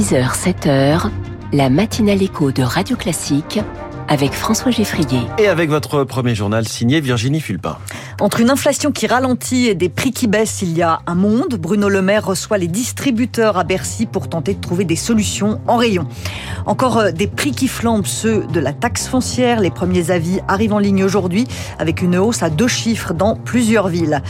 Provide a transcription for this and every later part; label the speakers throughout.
Speaker 1: 6h, 7h, la matinale écho de Radio Classique avec François Geffrier.
Speaker 2: Et avec votre premier journal signé Virginie Fulpin.
Speaker 3: Entre une inflation qui ralentit et des prix qui baissent, il y a un monde. Bruno Le Maire reçoit les distributeurs à Bercy pour tenter de trouver des solutions en rayon. Encore euh, des prix qui flambent, ceux de la taxe foncière. Les premiers avis arrivent en ligne aujourd'hui avec une hausse à deux chiffres dans plusieurs villes.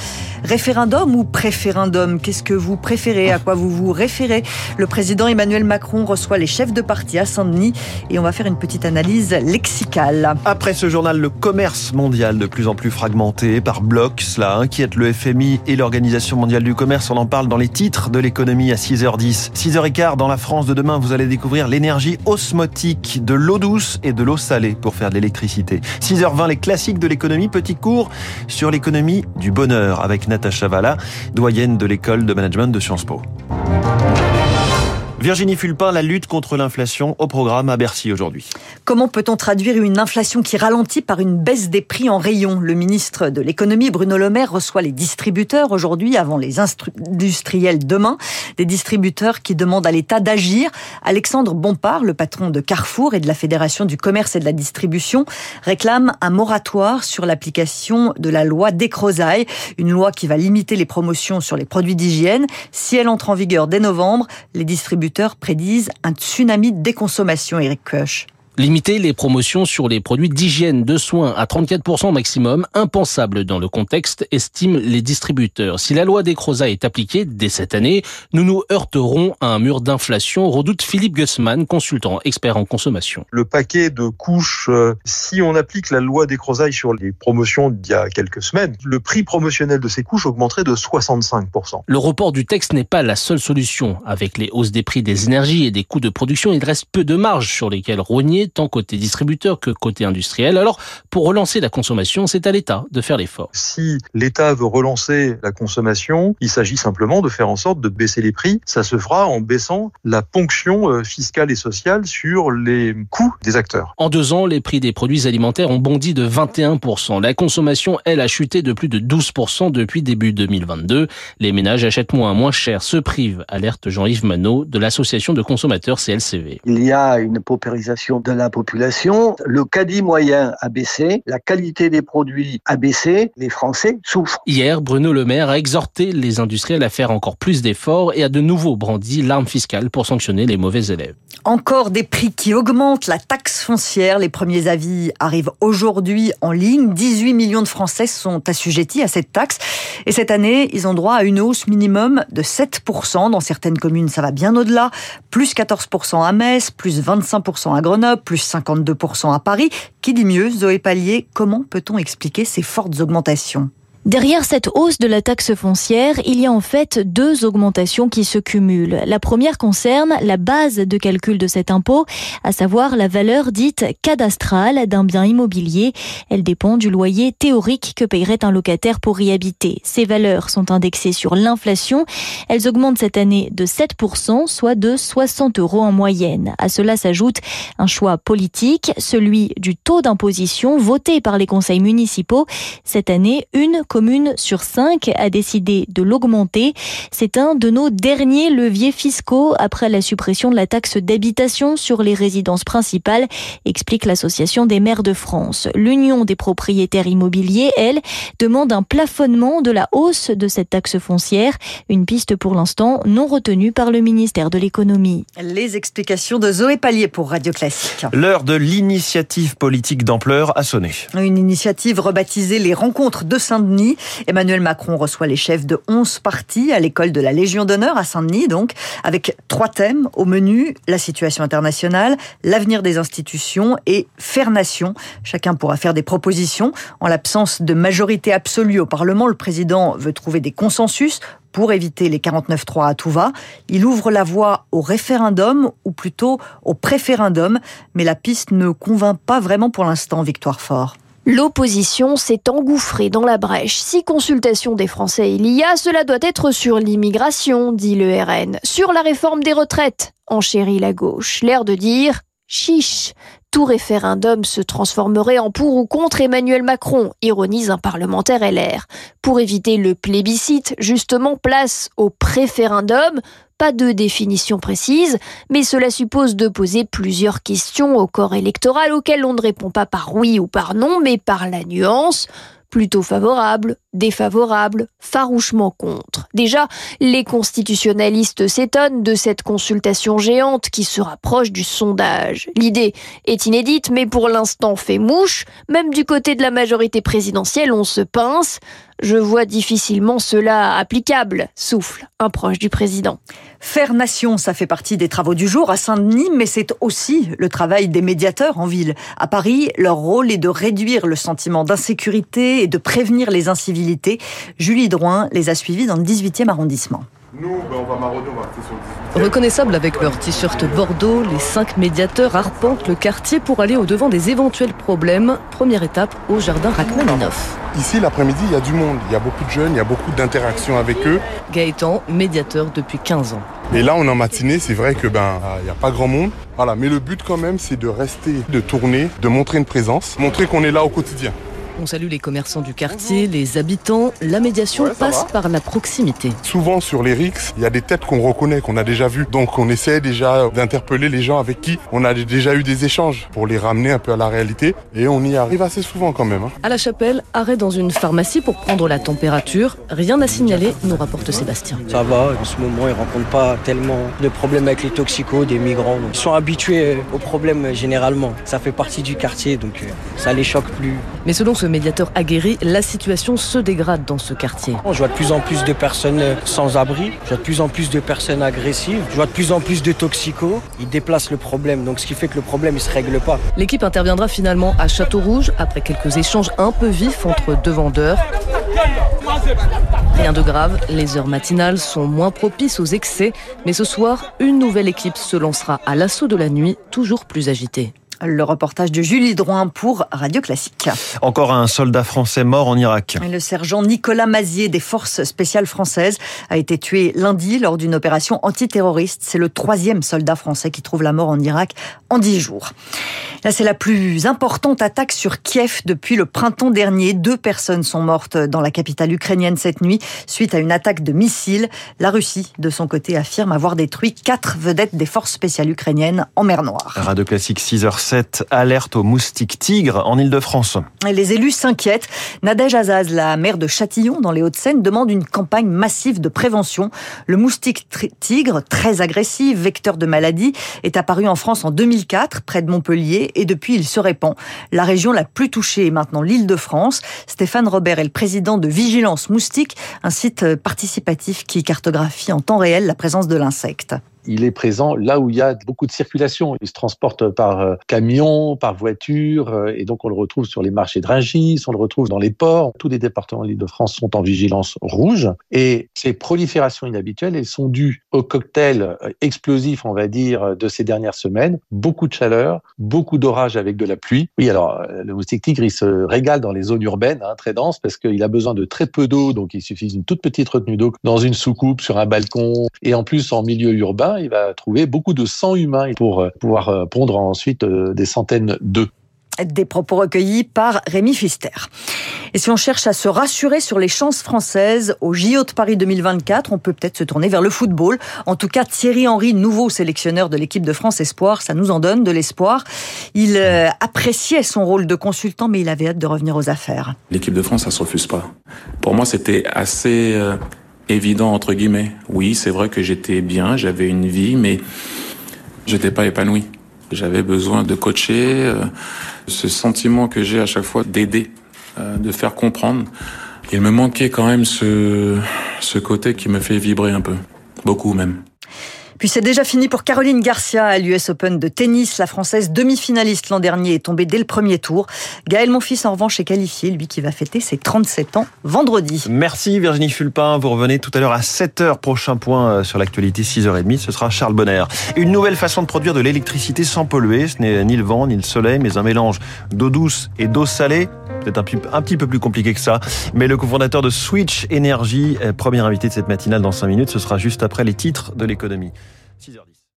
Speaker 3: Référendum ou préférendum? Qu'est-ce que vous préférez? À quoi vous vous référez? Le président Emmanuel Macron reçoit les chefs de parti à Saint-Denis et on va faire une petite analyse lexicale.
Speaker 2: Après ce journal, le commerce mondial de plus en plus fragmenté par cela inquiète le FMI et l'Organisation mondiale du commerce. On en parle dans les titres de l'économie à 6h10. 6h15, dans la France de demain, vous allez découvrir l'énergie osmotique, de l'eau douce et de l'eau salée pour faire de l'électricité. 6h20, les classiques de l'économie, petit cours sur l'économie du bonheur avec Natacha Valla, doyenne de l'école de management de Sciences Po. Virginie Fulpin, la lutte contre l'inflation au programme à Bercy aujourd'hui.
Speaker 3: Comment peut-on traduire une inflation qui ralentit par une baisse des prix en rayon? Le ministre de l'économie, Bruno Le Maire, reçoit les distributeurs aujourd'hui avant les industriels demain. Des distributeurs qui demandent à l'État d'agir. Alexandre Bompard, le patron de Carrefour et de la Fédération du commerce et de la distribution, réclame un moratoire sur l'application de la loi Descrozailles, une loi qui va limiter les promotions sur les produits d'hygiène. Si elle entre en vigueur dès novembre, les distributeurs prédisent un tsunami de déconsommation, Eric Koch.
Speaker 4: Limiter les promotions sur les produits d'hygiène de soins à 34% maximum, impensable dans le contexte, estiment les distributeurs. Si la loi des Crozas est appliquée dès cette année, nous nous heurterons à un mur d'inflation, redoute Philippe Gussmann, consultant expert en consommation.
Speaker 5: Le paquet de couches, euh, si on applique la loi des Crozas sur les promotions d'il y a quelques semaines, le prix promotionnel de ces couches augmenterait de 65%.
Speaker 4: Le report du texte n'est pas la seule solution. Avec les hausses des prix des énergies et des coûts de production, il reste peu de marge sur lesquelles rogner tant côté distributeur que côté industriel. Alors, pour relancer la consommation, c'est à l'État de faire l'effort.
Speaker 5: Si l'État veut relancer la consommation, il s'agit simplement de faire en sorte de baisser les prix. Ça se fera en baissant la ponction euh, fiscale et sociale sur les coûts des acteurs.
Speaker 4: En deux ans, les prix des produits alimentaires ont bondi de 21%. La consommation, elle, a chuté de plus de 12% depuis début 2022. Les ménages achètent moins, moins cher, se privent, alerte Jean-Yves Manot de l'association de consommateurs CLCV.
Speaker 6: Il y a une paupérisation de la population, le caddie moyen a baissé, la qualité des produits a baissé, les Français souffrent.
Speaker 4: Hier, Bruno Le Maire a exhorté les industriels à faire encore plus d'efforts et a de nouveau brandi l'arme fiscale pour sanctionner les mauvais élèves.
Speaker 3: Encore des prix qui augmentent, la taxe foncière, les premiers avis arrivent aujourd'hui en ligne. 18 millions de Français sont assujettis à cette taxe. Et cette année, ils ont droit à une hausse minimum de 7%. Dans certaines communes, ça va bien au-delà. Plus 14% à Metz, plus 25% à Grenoble, plus 52% à Paris. Qui dit mieux, Zoé Pallier, comment peut-on expliquer ces fortes augmentations?
Speaker 7: Derrière cette hausse de la taxe foncière, il y a en fait deux augmentations qui se cumulent. La première concerne la base de calcul de cet impôt, à savoir la valeur dite cadastrale d'un bien immobilier. Elle dépend du loyer théorique que payerait un locataire pour y habiter. Ces valeurs sont indexées sur l'inflation. Elles augmentent cette année de 7%, soit de 60 euros en moyenne. À cela s'ajoute un choix politique, celui du taux d'imposition voté par les conseils municipaux. Cette année, une commune sur cinq a décidé de l'augmenter. C'est un de nos derniers leviers fiscaux après la suppression de la taxe d'habitation sur les résidences principales, explique l'Association des maires de France. L'Union des propriétaires immobiliers, elle, demande un plafonnement de la hausse de cette taxe foncière, une piste pour l'instant non retenue par le ministère de l'économie.
Speaker 3: Les explications de Zoé Pallier pour Radio Classique.
Speaker 2: L'heure de l'initiative politique d'ampleur a sonné.
Speaker 3: Une initiative rebaptisée les rencontres de Saint-Denis Emmanuel Macron reçoit les chefs de 11 partis à l'école de la Légion d'honneur à Saint-Denis, donc, avec trois thèmes au menu, la situation internationale, l'avenir des institutions et faire nation. Chacun pourra faire des propositions. En l'absence de majorité absolue au Parlement, le président veut trouver des consensus pour éviter les 49-3 à tout va. Il ouvre la voie au référendum, ou plutôt au préférendum, mais la piste ne convainc pas vraiment pour l'instant, Victoire Fort.
Speaker 7: L'opposition s'est engouffrée dans la brèche. Si consultation des Français il y a, cela doit être sur l'immigration, dit le RN. Sur la réforme des retraites, enchérit la gauche. L'air de dire Chiche,
Speaker 8: tout référendum se transformerait en pour ou contre Emmanuel Macron, ironise un parlementaire LR. Pour éviter le plébiscite, justement, place au préférendum. Pas de définition précise, mais cela suppose de poser plusieurs questions au corps électoral auxquelles on ne répond pas par oui ou par non, mais par la nuance plutôt favorable, défavorable, farouchement contre. Déjà, les constitutionnalistes s'étonnent de cette consultation géante qui se rapproche du sondage. L'idée est inédite, mais pour l'instant fait mouche. Même du côté de la majorité présidentielle, on se pince. Je vois difficilement cela applicable, souffle un proche du président.
Speaker 3: Faire nation, ça fait partie des travaux du jour à Saint-Denis, mais c'est aussi le travail des médiateurs en ville. À Paris, leur rôle est de réduire le sentiment d'insécurité et de prévenir les incivilités. Julie Drouin les a suivis dans le 18e arrondissement.
Speaker 9: Nous, ben, on va marauder, on va rester sur le
Speaker 10: 18 Reconnaissables avec leur t-shirt Bordeaux, les cinq médiateurs arpentent le quartier pour aller au-devant des éventuels problèmes. Première étape au jardin Rachmaninoff.
Speaker 9: Ici, l'après-midi, il y a du monde. Il y a beaucoup de jeunes, il y a beaucoup d'interactions avec eux.
Speaker 10: Gaëtan, médiateur depuis 15 ans.
Speaker 9: Et là, on est en matinée, c'est vrai que ben, il n'y a pas grand monde. Voilà, mais le but quand même, c'est de rester, de tourner, de montrer une présence, montrer qu'on est là au quotidien.
Speaker 10: On salue les commerçants du quartier, les habitants. La médiation
Speaker 9: Ouais,
Speaker 10: passe
Speaker 9: va.
Speaker 10: par la proximité.
Speaker 9: Souvent sur les RIX, il y a des têtes qu'on reconnaît, qu'on a déjà vues. Donc on essaie déjà d'interpeller les gens avec qui on a déjà eu des échanges pour les ramener un peu à la réalité. Et on y arrive assez souvent quand même. hein.
Speaker 10: À la chapelle, arrêt dans une pharmacie pour prendre la température. Rien à signaler, nous rapporte Sébastien.
Speaker 11: Ça va, en ce moment, ils rencontrent pas tellement de problèmes avec les toxicos, des migrants. Donc, ils sont habitués aux problèmes généralement. Ça fait partie du quartier, donc euh, ça les choque plus.
Speaker 10: Mais selon ce médiateur aguerri, la situation se dégrade dans ce quartier.
Speaker 11: Je vois de plus en plus de personnes sans abri, je vois de plus en plus de personnes agressives, je vois de plus en plus de toxicos. Ils déplacent le problème, donc ce qui fait que le problème il se règle pas.
Speaker 10: L'équipe interviendra finalement à Château-Rouge après quelques échanges un peu vifs entre deux vendeurs. Rien de grave, les heures matinales sont moins propices aux excès, mais ce soir, une nouvelle équipe se lancera à l'assaut de la nuit, toujours plus agitée.
Speaker 3: Le reportage de Julie Drouin pour Radio Classique.
Speaker 2: Encore un soldat français mort en Irak.
Speaker 3: Le sergent Nicolas Mazier des forces spéciales françaises a été tué lundi lors d'une opération antiterroriste. C'est le troisième soldat français qui trouve la mort en Irak en dix jours. Là, c'est la plus importante attaque sur Kiev depuis le printemps dernier. Deux personnes sont mortes dans la capitale ukrainienne cette nuit suite à une attaque de missiles. La Russie, de son côté, affirme avoir détruit quatre vedettes des forces spéciales ukrainiennes en mer Noire.
Speaker 2: Radio Classique 6h07, alerte au moustique tigre en Ile-de-France.
Speaker 3: Les élus s'inquiètent. Nadège Azaz, la maire de Châtillon, dans les Hauts-de-Seine, demande une campagne massive de prévention. Le moustique tigre, très agressif, vecteur de maladies, est apparu en France en 2004, près de Montpellier, et depuis il se répand. La région la plus touchée est maintenant l'Île-de-France. Stéphane Robert est le président de Vigilance Moustique, un site participatif qui cartographie en temps réel la présence de l'insecte.
Speaker 12: Il est présent là où il y a beaucoup de circulation. Il se transporte par euh, camion, par voiture, euh, et donc on le retrouve sur les marchés de Rungis, on le retrouve dans les ports. Tous les départements de l'Île-de-France sont en vigilance rouge. Et ces proliférations inhabituelles, elles sont dues au cocktail euh, explosif, on va dire, de ces dernières semaines. Beaucoup de chaleur, beaucoup d'orage avec de la pluie. Oui, alors le moustique tigre, il se régale dans les zones urbaines, hein, très denses, parce qu'il a besoin de très peu d'eau, donc il suffit d'une toute petite retenue d'eau dans une soucoupe, sur un balcon, et en plus en milieu urbain, il va trouver beaucoup de sang humain pour euh, pouvoir euh, pondre ensuite euh, des centaines d'œufs.
Speaker 3: Des propos recueillis par Rémi Fister. Et si on cherche à se rassurer sur les chances françaises au JO de Paris 2024, on peut peut-être se tourner vers le football. En tout cas, Thierry Henry, nouveau sélectionneur de l'équipe de France Espoir, ça nous en donne de l'espoir. Il appréciait son rôle de consultant, mais il avait hâte de revenir aux affaires.
Speaker 13: L'équipe de France, ça se refuse pas. Pour moi, c'était assez évident entre guillemets. Oui, c'est vrai que j'étais bien, j'avais une vie, mais j'étais pas épanoui. J'avais besoin de coacher, euh, ce sentiment que j'ai à chaque fois d'aider, euh, de faire comprendre. Il me manquait quand même ce, ce côté qui me fait vibrer un peu, beaucoup même.
Speaker 3: Puis c'est déjà fini pour Caroline Garcia à l'US Open de tennis. La Française demi-finaliste l'an dernier est tombée dès le premier tour. Gaël Monfils en revanche est qualifié, lui qui va fêter ses 37 ans vendredi.
Speaker 2: Merci Virginie Fulpin. Vous revenez tout à l'heure à 7h. Prochain point euh, sur l'actualité, 6h30. Ce sera Charles Bonner. Une nouvelle façon de produire de l'électricité sans polluer. Ce n'est ni le vent ni le soleil, mais un mélange d'eau douce et d'eau salée. Peut-être un, petit peu plus compliqué que ça. Mais le cofondateur de Switch Energy, euh, premier invité de cette matinale dans 5 minutes, ce sera juste après les titres de l'économie. 6h10.